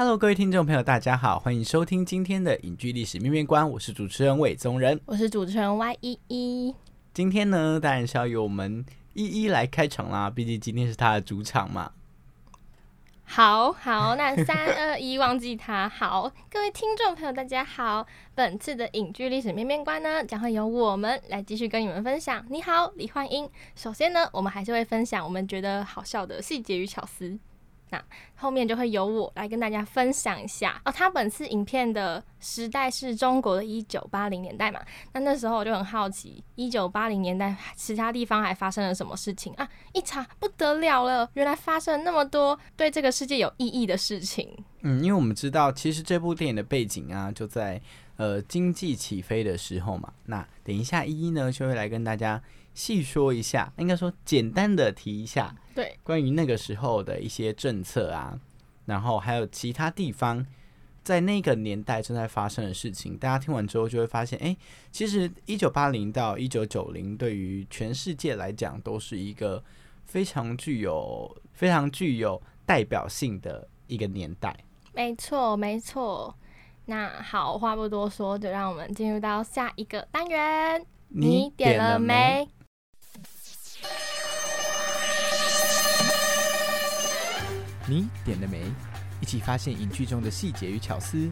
Hello，各位听众朋友，大家好，欢迎收听今天的影剧历史面面观，我是主持人魏宗仁，我是主持人 Y 一一。今天呢，当然是要由我们一一来开场啦，毕竟今天是他的主场嘛。好好，那 三二一，忘记他。好，各位听众朋友，大家好，本次的影剧历史面面观呢，将会由我们来继续跟你们分享。你好，李焕英。首先呢，我们还是会分享我们觉得好笑的细节与巧思。那后面就会由我来跟大家分享一下哦。他本次影片的时代是中国的一九八零年代嘛？那那时候我就很好奇，一九八零年代其他地方还发生了什么事情啊？一查不得了了，原来发生了那么多对这个世界有意义的事情。嗯，因为我们知道，其实这部电影的背景啊，就在呃经济起飞的时候嘛。那等一下，一一呢就会来跟大家。细说一下，应该说简单的提一下，对，关于那个时候的一些政策啊，然后还有其他地方在那个年代正在发生的事情，大家听完之后就会发现，哎，其实一九八零到一九九零对于全世界来讲都是一个非常具有非常具有代表性的一个年代。没错，没错。那好，话不多说，就让我们进入到下一个单元。你点了没？你点了没？一起发现影剧中的细节与巧思。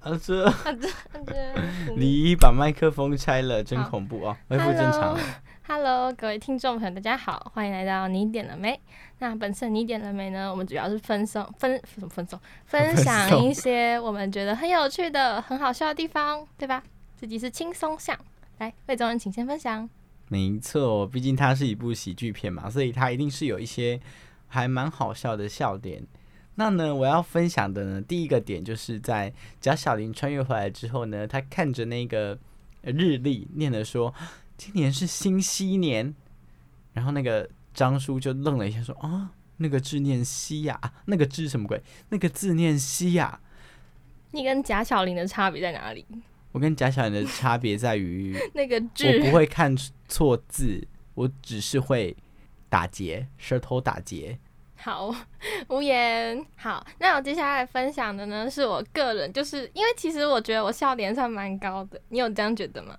阿哲，阿哲，阿哲，你把麦克风拆了，真恐怖哦！恢复正常。Hello，各位听众朋友，大家好，欢迎来到你点了没？那本次你点了没呢？我们主要是分送分什么分送？分享一些我们觉得很有趣的、很好笑的地方，对吧？这集是轻松向，来，魏总人请先分享。没错，毕竟它是一部喜剧片嘛，所以它一定是有一些还蛮好笑的笑点。那呢，我要分享的呢，第一个点就是在贾小玲穿越回来之后呢，她看着那个日历，念的说。今年是新西年，然后那个张叔就愣了一下，说：“啊，那个字念西呀，那个字什么鬼？那个字念西呀。”你跟贾小玲的差别在哪里？我跟贾小玲的差别在于 那个字，我不会看错字，我只是会打结，舌头打结。好，无言。好，那我接下来分享的呢，是我个人，就是因为其实我觉得我笑点算蛮高的，你有这样觉得吗？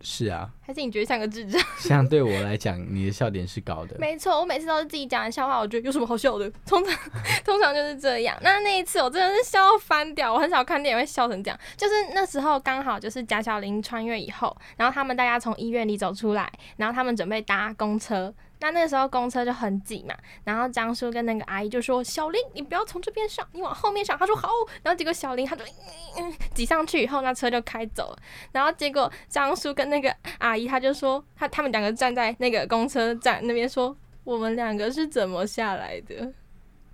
是啊，还是你觉得像个智障？相对我来讲，你的笑点是高的。没错，我每次都是自己讲的笑话，我觉得有什么好笑的？通常通常就是这样。那那一次我真的是笑翻掉，我很少看电影会笑成这样。就是那时候刚好就是贾小玲穿越以后，然后他们大家从医院里走出来，然后他们准备搭公车。那那个时候公车就很挤嘛，然后张叔跟那个阿姨就说：“小林，你不要从这边上，你往后面上。”他说：“好。”然后结果小林他就挤上去以后，那车就开走了。然后结果张叔跟那个阿姨他就说：“他他们两个站在那个公车站那边说，我们两个是怎么下来的？”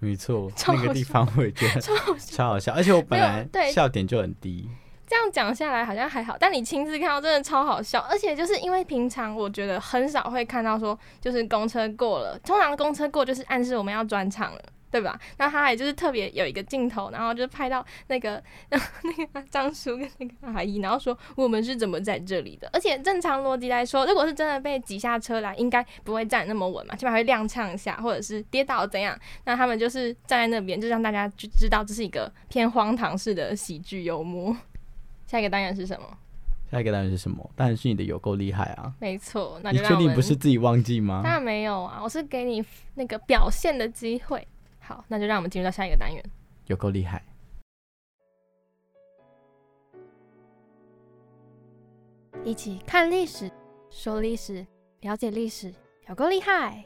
没错，那个地方我也觉得超好笑，而且我本来笑点就很低。这样讲下来好像还好，但你亲自看到真的超好笑，而且就是因为平常我觉得很少会看到说，就是公车过了，通常公车过就是暗示我们要转场了，对吧？那他也就是特别有一个镜头，然后就拍到那个 那个张叔跟那个阿姨，然后说我们是怎么在这里的？而且正常逻辑来说，如果是真的被挤下车来，应该不会站那么稳嘛，起码会踉跄一下，或者是跌倒怎样？那他们就是站在那边，就让大家就知道这是一个偏荒唐式的喜剧幽默。下一个单元是什么？下下一个单元是什么？当然是你的有够厉害啊！没错，那你确定就让我们不是自己忘记吗当？然没有啊，我是给你那个表现的机会。好，那就让我们进入到下一个单元。有够厉害！一起看历史，说历史，了解历史，有够厉害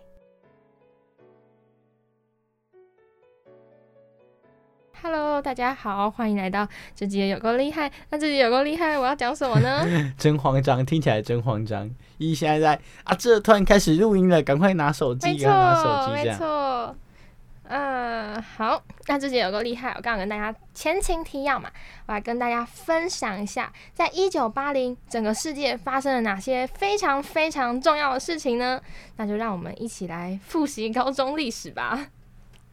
！Hello，大家好，欢迎来到这集的有够厉害。那这集有够厉害，我要讲什么呢？真慌张，听起来真慌张。一现在在啊，这突然开始录音了，赶快拿手机，没赶快拿手错，没机这样。错。嗯，好，那这集有够厉害，我刚刚跟大家前情提要嘛，我来跟大家分享一下，在一九八零整个世界发生了哪些非常非常重要的事情呢？那就让我们一起来复习高中历史吧。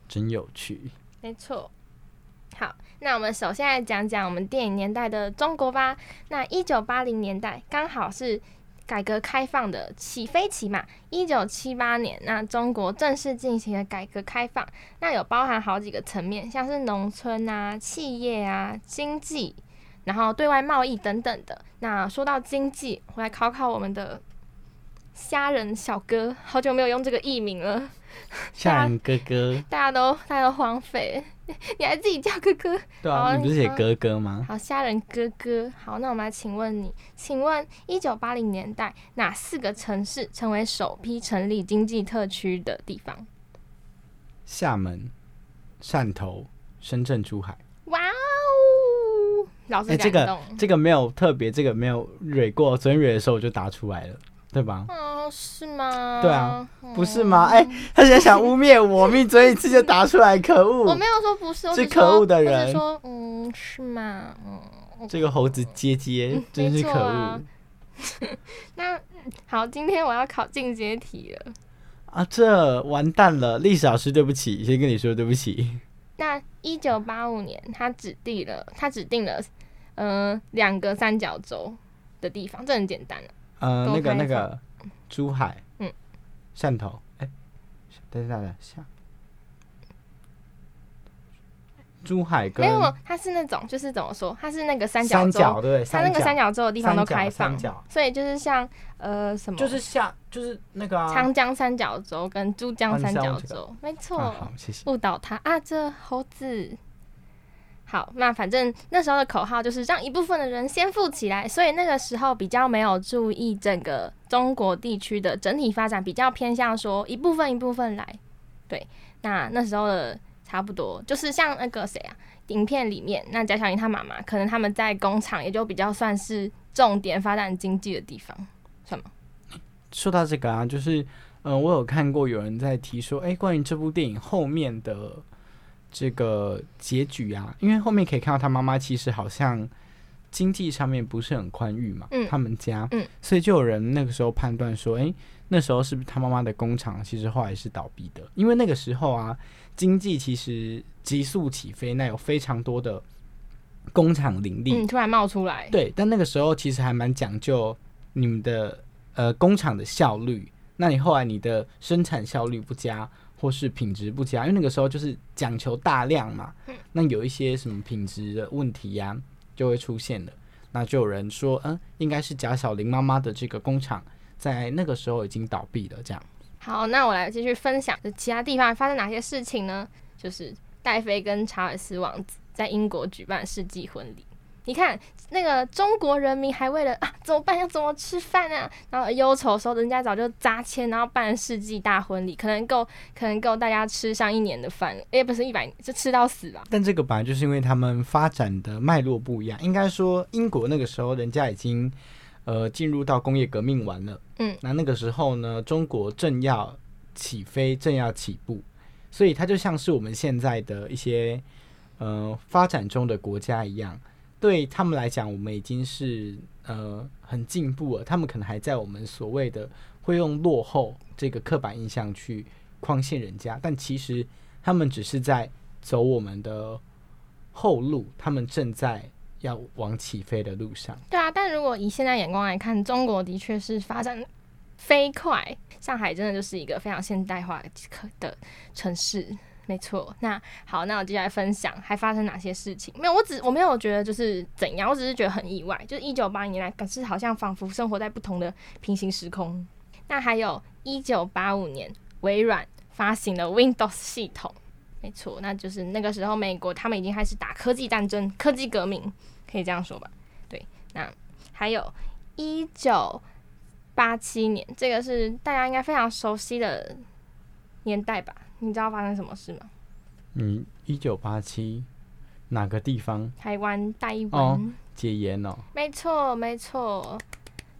真有趣。没错。好，那我们首先来讲讲我们电影年代的中国吧。那一九八零年代刚好是改革开放的起飞期嘛。一九七八年，那中国正式进行了改革开放，那有包含好几个层面，像是农村啊、企业啊、经济，然后对外贸易等等的。那说到经济，我来考考我们的虾仁小哥，好久没有用这个艺名了。吓人哥哥，大家都大家都荒废，你还自己叫哥哥？对啊，你不是写哥哥吗？好，虾仁哥哥。好，那我们来请问你，请问一九八零年代哪四个城市成为首批成立经济特区的地方？厦门、汕头、深圳、珠海。哇哦，老师哎、这个。这个没有特别，这个没有蕊过，昨天蕊的时候我就答出来了，对吧？哦，是吗？对啊嗯，不是吗？哎、他现在想污蔑我，命嘴一次就答出来，可恶！我没有说不是，我是可恶的人说，嗯，是吗？嗯，这个猴子接接嗯，真是可恶 那好，今天我要考进阶题了。啊！这完蛋了，历史老师，对不起，先跟你说对不起。那一九八五年，他指定了，他指定了，呃，两个三角洲的地方，这很简单了。呃，那个那个珠海，嗯，汕头，哎、等一下等一下，下。珠海跟没有，它是那种，就是怎么说，它是那个三角洲，三角对，它那个三角。角洲的地方都开放三角，所以就是像呃什么，就是像就是那个啊，长江三角洲跟珠江三角洲，没错。啊好，谢谢。误导他。啊，这猴子。好，那反正那时候的口号就是让一部分的人先富起来，所以那个时候比较没有注意整个中国地区的整体发展，比较偏向说一部分一部分来。对，那那时候的差不多就是像那个谁啊，影片里面那贾小玲她妈妈，可能他们在工厂也就比较算是重点发展经济的地方，算吗？说到这个啊，就是嗯、我有看过有人在提说，哎、关于这部电影后面的这个结局啊，因为后面可以看到他妈妈其实好像经济上面不是很宽裕嘛，嗯他们家，嗯所以就有人那个时候判断说，哎、那时候是不是他妈妈的工厂其实后来是倒闭的？因为那个时候啊，经济其实急速起飞，那有非常多的工厂林立，嗯，突然冒出来，对，但那个时候其实还蛮讲究你们的呃工厂的效率。那你后来你的生产效率不佳，或是品质不佳，因为那个时候就是讲求大量嘛，那有一些什么品质的问题呀、就会出现了。那就有人说，嗯、应该是贾小玲妈妈的这个工厂在那个时候已经倒闭了，这样。好，那我来继续分享其他地方发生哪些事情呢？就是戴妃跟查尔斯王子在英国举办世纪婚礼。你看，那个中国人民还为了啊怎么办，要怎么吃饭啊，然后忧愁的时候，人家早就扎签，然后办世纪大婚礼，可能够可能够大家吃上一年的饭，也不是一百，就吃到死吧。但这个本来就是因为他们发展的脉络不一样，应该说英国那个时候人家已经呃进入到工业革命完了，嗯，那那个时候呢，中国正要起飞，正要起步，所以它就像是我们现在的一些呃发展中的国家一样，对他们来讲，我们已经是呃很进步了，他们可能还在我们所谓的会用落后这个刻板印象去框限人家，但其实他们只是在走我们的后路，他们正在要往起飞的路上。对啊，但如果以现在眼光来看，中国的确是发展飞快，上海真的就是一个非常现代化的城市。没错。那好，那我接下来分享还发生哪些事情？没有，我只我没有觉得就是怎样，我只是觉得很意外，就是一九八零年来，可是好像仿佛生活在不同的平行时空。那还有一九八五年，微软发行了 Windows 系统，没错，那就是那个时候美国他们已经开始打科技战争、科技革命，可以这样说吧？对。那还有一九八七年，这个是大家应该非常熟悉的年代吧？你知道发生什么事吗？嗯，一九八七哪个地方台湾台湾、哦解严哦？没错，没错。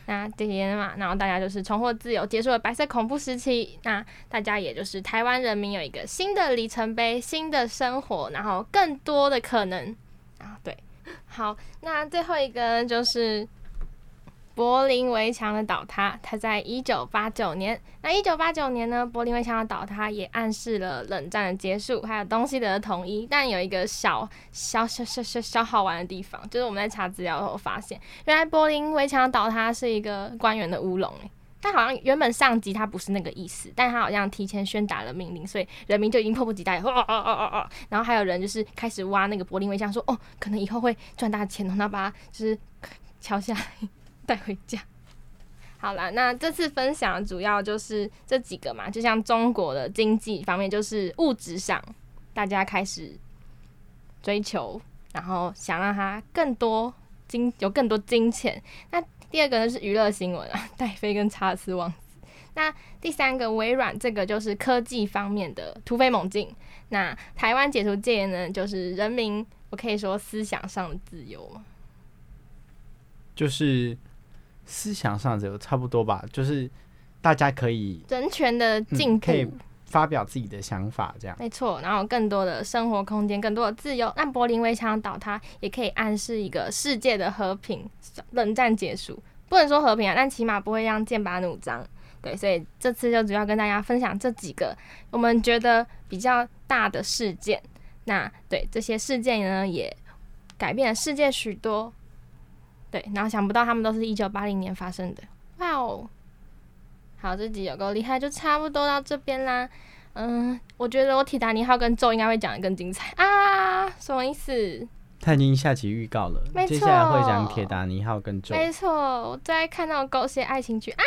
那解严嘛，然后大家就是重获自由，结束了白色恐怖时期。那大家也就是台湾人民有一个新的里程碑，新的生活，然后更多的可能啊。对，好，那最后一个呢就是柏林围墙的倒塌，它在一九八九年。那一九八九年呢，柏林围墙的倒塌也暗示了冷战的结束，还有东西德的统一。但有一个小小小小小小好玩的地方，就是我们在查资料的时候发现，原来柏林围墙倒塌是一个官员的乌龙诶。但好像原本上级他不是那个意思，但他好像提前宣达了命令，所以人民就已经迫不及待，哦哦哦哦哦，然后还有人就是开始挖那个柏林围墙，说哦，可能以后会赚大钱哦，然后把它就是敲下来 带回家。好啦，那这次分享主要就是这几个嘛，就像中国的经济方面，就是物质上大家开始追求，然后想让它更多金有更多金钱。那第二个呢是娱乐新闻啊，戴妃跟查尔斯王子。那第三个微软这个就是科技方面的突飞猛进。那台湾解除戒严呢，就是人民我可以说思想上的自由嘛。就是思想上只有差不多吧，就是大家可以人权的进步，可以发表自己的想法，这样。没错，然后更多的生活空间，更多的自由。那柏林围墙倒塌也可以暗示一个世界的和平，冷战结束。不能说和平啊，但起码不会让剑拔弩张。对，所以这次就主要跟大家分享这几个我们觉得比较大的事件。那对这些事件呢，也改变了世界许多。对，然后想不到他们都是一九八零年发生的。哇哦！好，这集有够厉害，就差不多到这边啦。嗯，我觉得我铁达尼号跟咒应该会讲的更精彩啊！什么意思？他已经下集预告了，没接下来会讲铁达尼号跟咒。没错，我最爱看那种狗血爱情剧啊！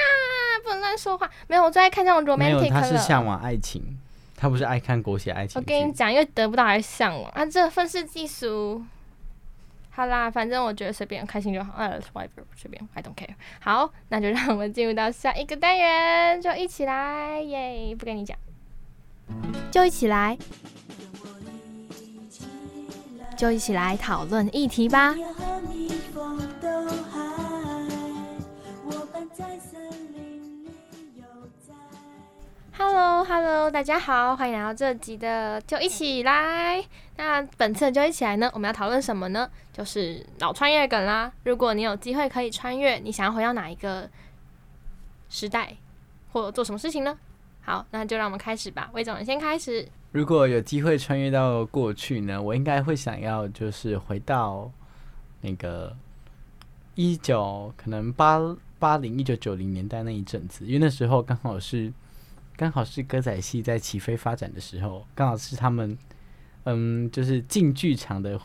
不能乱说话。没有，我最爱看那种，romantic 他是。向往爱情，他不是爱看狗血爱情我。跟你讲，因为得不到还是向往啊，这愤世嫉俗。好啦，反正我觉得随便开心就好，呃随便，I don't care。好，那就让我们进入到下一个单元，就一起来耶！不跟你讲，就一起来，就一起来讨论议题吧。Hello，Hello，大家好，欢迎来到这集的就一起来。那本次的就一起来呢，我们要讨论什么呢？就是老穿越梗啦。如果你有机会可以穿越，你想要回到哪一个时代，或做什么事情呢？好，那就让我们开始吧。魏总，你先开始。如果有机会穿越到过去呢，我应该会想要就是回到那个一九可能八八零一九九零年代那一阵子，因为那时候刚好是刚好是歌仔戏在起飞发展的时候，刚好是他们嗯就是进剧场的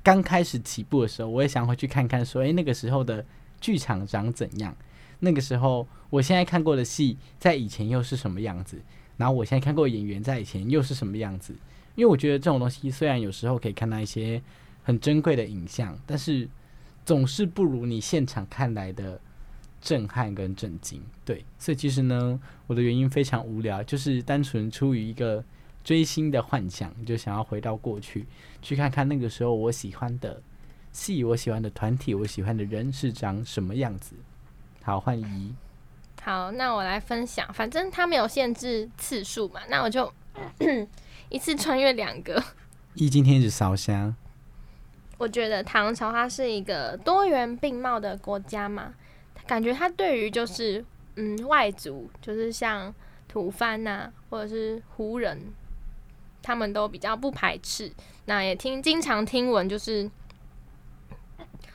刚开始起步的时候，我也想回去看看说，诶、那个时候的剧场长怎样？那个时候我现在看过的戏，在以前又是什么样子？然后我现在看过演员在以前又是什么样子？因为我觉得这种东西虽然有时候可以看到一些很珍贵的影像，但是总是不如你现场看来的震撼跟震惊。对，所以其实呢，我的原因非常无聊，就是单纯出于一个追星的幻想，就想要回到过去，去看看那个时候我喜欢的戏、我喜欢的团体、我喜欢的人是长什么样子。好，换一。好，那我来分享。反正它没有限制次数嘛，那我就 一次穿越两个。一今天一直烧香，我觉得唐朝它是一个多元并茂的国家嘛，感觉他对于就是嗯外族，就是像吐蕃呐、或者是胡人，他们都比较不排斥。那也听经常听闻，就是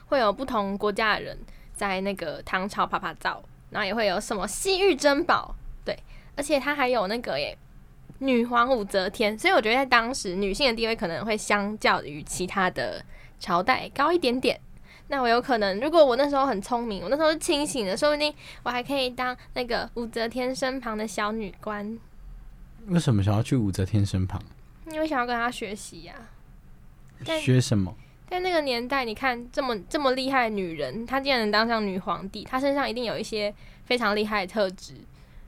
会有不同国家的人在那个唐朝啪啪照，然后也会有什么西域珍宝，对，而且他还有那个耶女皇武则天，所以我觉得在当时女性的地位可能会相较于其他的朝代高一点点。那我有可能，如果我那时候很聪明，我那时候是清醒的，说不定我还可以当那个武则天身旁的小女官，为什么想要去武则天身旁？因为想要跟她学习呀、但学什么？在那个年代，你看这么这么厉害的女人，她竟然能当上女皇帝，她身上一定有一些非常厉害的特质。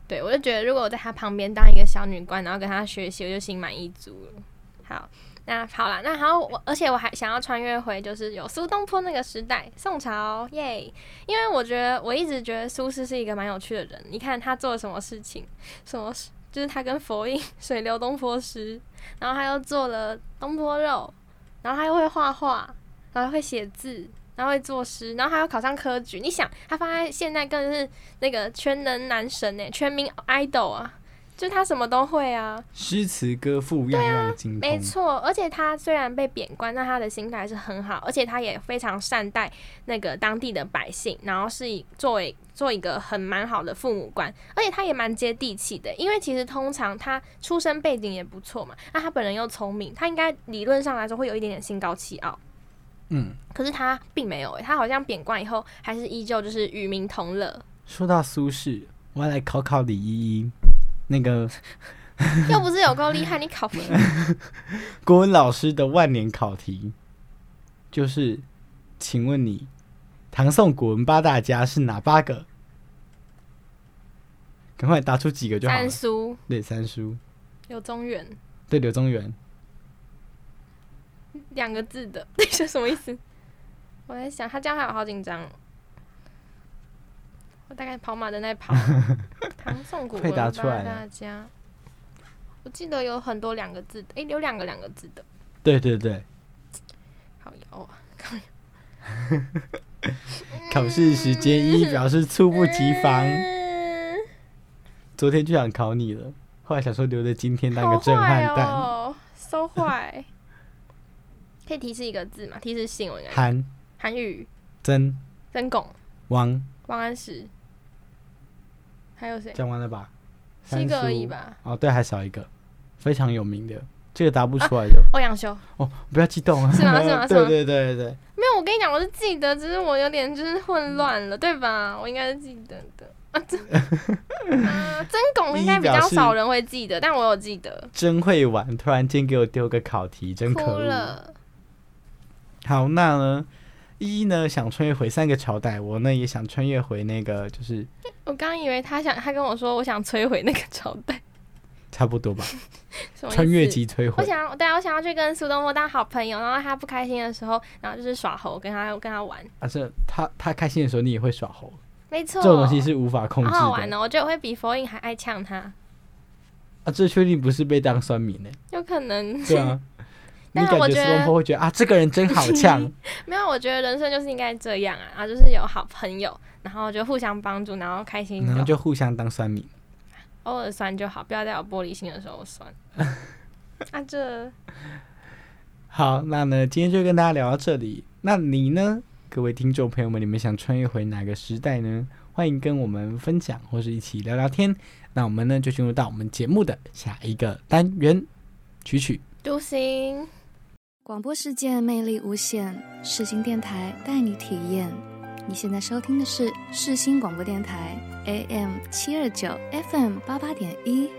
对我就觉得，如果我在她旁边当一个小女官，然后跟她学习，我就心满意足了。好，那好了，那好，我而且我还想要穿越回，就是有苏东坡那个时代，宋朝，耶！因为我觉得我一直觉得苏轼是一个蛮有趣的人。你看他做了什么事情，什么事就是他跟佛印水流东坡诗，然后他又做了东坡肉，然后他又会画画，然后会写字，然后会作诗，然后还要考上科举。你想，他放在现在更是那个全能男神呢，全民 idol 啊，就他什么都会啊。诗词歌赋样样精通。没错，而且他虽然被贬官，但他的心态是很好，而且他也非常善待那个当地的百姓，然后是以作为做一个很蛮好的父母官，而且他也蛮接地气的，因为其实通常他出身背景也不错嘛，那他本人又聪明，他应该理论上来说会有一点点心高气傲，嗯，可是他并没有诶、他好像贬官以后还是依旧就是与民同乐，说到苏轼，我要来考考李依依。那个 又不是有够厉害，你考不 国文老师的万年考题，就是，请问你，唐宋古文八大家是哪八个？赶快答出几个就好了三。叔对，三叔，柳宗元对，柳宗元，两个字的，这是什么意思？我在想，他这样还有好紧张哦。我大概跑马灯在跑。唐宋古快文八答出来大家，我记得有很多两个字的，诶，有两个两个字的，对对对，好摇啊！考试时间一表示猝不及防。嗯昨天就想考你了，后来想说留着今天当个震撼弹。哦，so 坏。可以提示一个字吗？提示性我应该韩、韩语、曾、曾巩、王，王安石，还有谁？讲完了吧？七个而已吧。哦，对，还少一个，非常有名的，这个答不出来的、欧阳修。哦，不要激动啊！是吗是吗 是对吗对对对，没有，我跟你讲，我是记得，只是我有点就是混乱了，对吧？我应该是记得的。啊，真 啊，曾巩应该比较少人会记得，但我有记得。真会玩，突然间给我丢个考题，真可恶。好，那呢，一呢想穿越回三个朝代，我呢也想穿越回那个，就是我刚以为他想，他跟我说我想摧毁那个朝代，差不多吧，穿越级摧毁。我想，对啊，我想要去跟苏东坡当好朋友，然后他不开心的时候，然后就是耍猴，跟他跟他玩，啊，是他他开心的时候，你也会耍猴，没错，这种东西是无法控制的。好好玩哦。我觉得我会比佛印还爱呛他，啊，这确定不是被当酸民呢？有可能。对啊，你感觉苏东坡会觉得啊，这个人真好呛。没有，我觉得人生就是应该这样啊，啊，就是有好朋友，然后就互相帮助，然后开心然后就就互相当酸民。偶尔酸就好，不要在有玻璃心的时候酸。啊，这 好，那呢，今天就跟大家聊到这里。那你呢，各位听众朋友们，你们想穿越回哪个时代呢？欢迎跟我们分享，或是一起聊聊天。那我们呢，就进入到我们节目的下一个单元曲曲。独行。广播世界魅力无限，世新电台带你体验。你现在收听的是世新广播电台 AM 七二九 FM 八八点一，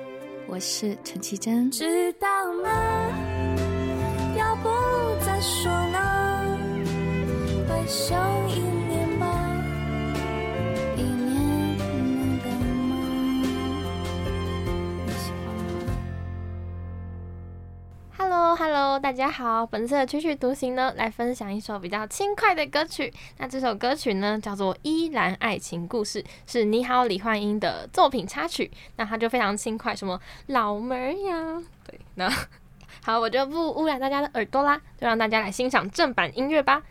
我是陈绮贞。知道吗？要不再说呢？回首一 Hello 大家好，本次的曲曲独行呢，来分享一首比较轻快的歌曲。那这首歌曲呢，叫做《依然爱情故事》，是你好李焕英的作品插曲。那它就非常轻快，什么老妹儿呀，对，那 好，我就不污染大家的耳朵啦，就让大家来欣赏正版音乐吧。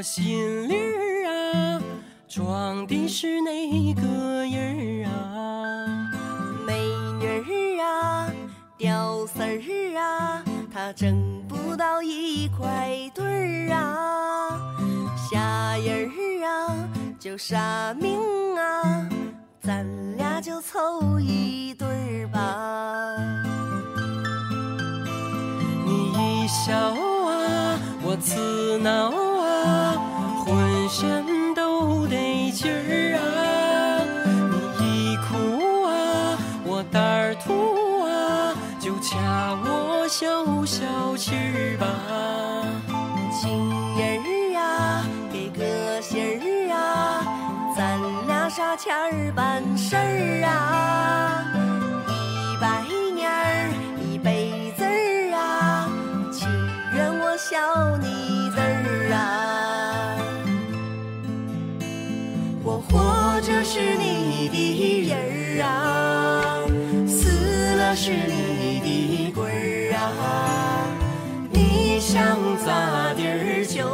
我心里儿啊装的是哪个人儿啊？美女儿啊，屌丝儿啊，他挣不到一块堆儿啊。下人儿啊，就杀命啊，咱俩就凑一对儿吧。你一笑啊，我刺挠浑身都得劲儿啊。你一哭啊，我胆儿突啊，就掐我消消气儿吧。情人儿啊，给个信儿啊，咱俩啥钱儿办事儿啊？一百年儿一辈子儿啊，情愿我笑你我活着是你的人儿啊，死了是你的鬼儿啊。你想咋地儿就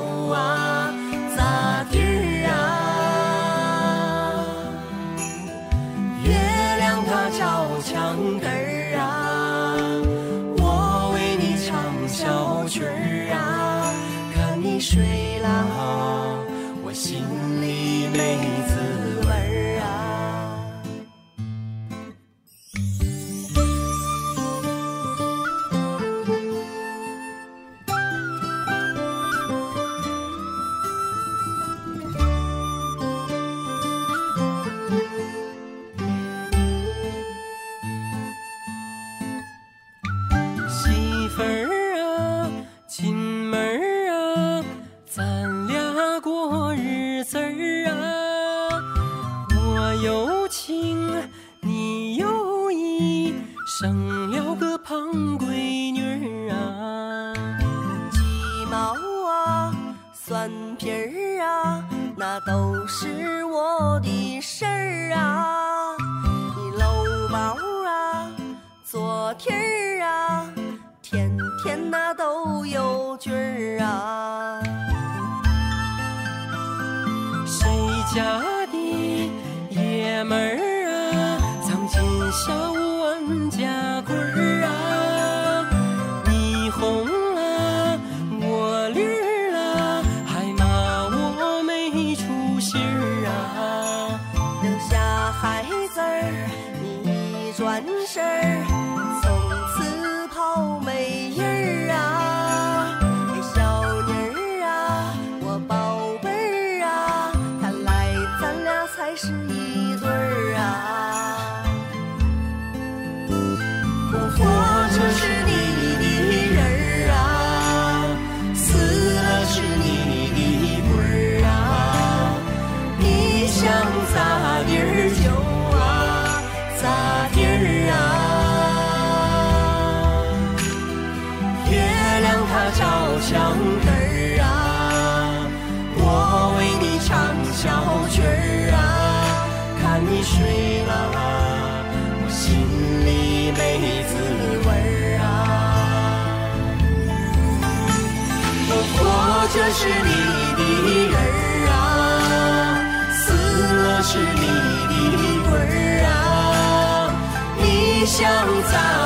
香草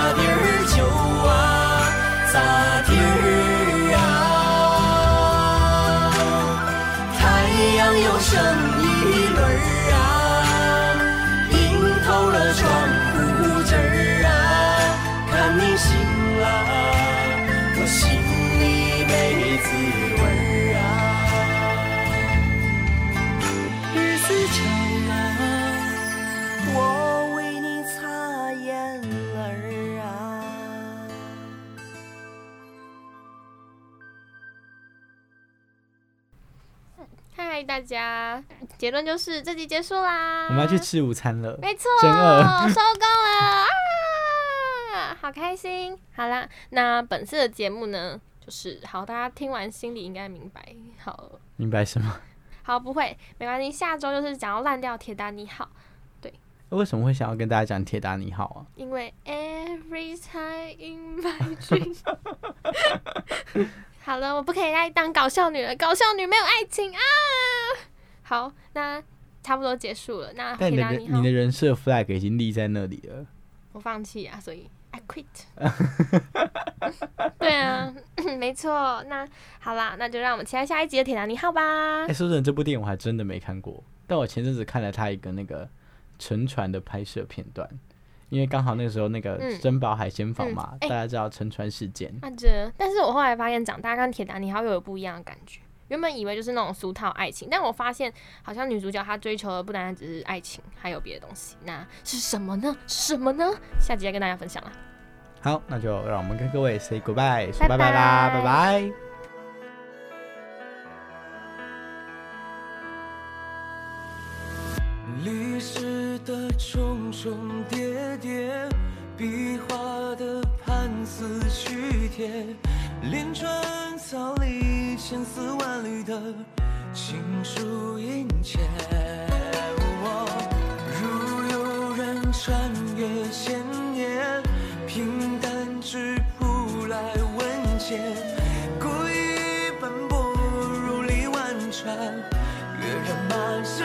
家，结论就是这集结束啦。我们要去吃午餐了。没错，真饿收工了啊，好开心。好啦，那本次的节目呢，就是好，大家听完心里应该明白。好，明白什么？好，不会，没关系。下周就是讲要烂掉铁达尼号，为什么会想要跟大家讲铁达尼号啊？因为 every time in my dream。好了，我不可以再当搞笑女了，搞笑女没有爱情啊。好，那差不多结束了。那但你的你的人设 flag 已经立在那里了。我放弃啊，所以 I quit。对啊，没错。那好啦，那就让我们期待下一集的铁达尼号吧哎、。说真的，这部电影我还真的没看过，但我前阵子看了他一个那个沉船的拍摄片段，因为刚好那个时候那个嗯珍宝海鲜坊嘛，大家知道沉船事件。那这，但是我后来发现，长大跟铁达尼号又有不一样的感觉。原本以为就是那种俗套爱情，但我发现好像女主角她追求的不单单只是爱情，还有别的东西。那是什么呢？是什么呢？下集再跟大家分享啦。好，那就让我们跟各位 say goodbye，说拜拜拜啦，拜拜历史的重重叠叠，壁画的盘丝虚贴，连川草里千丝万缕的情书殷切。如有人穿越千年，平淡质朴来问笺，故意奔波如历万川，跃然满世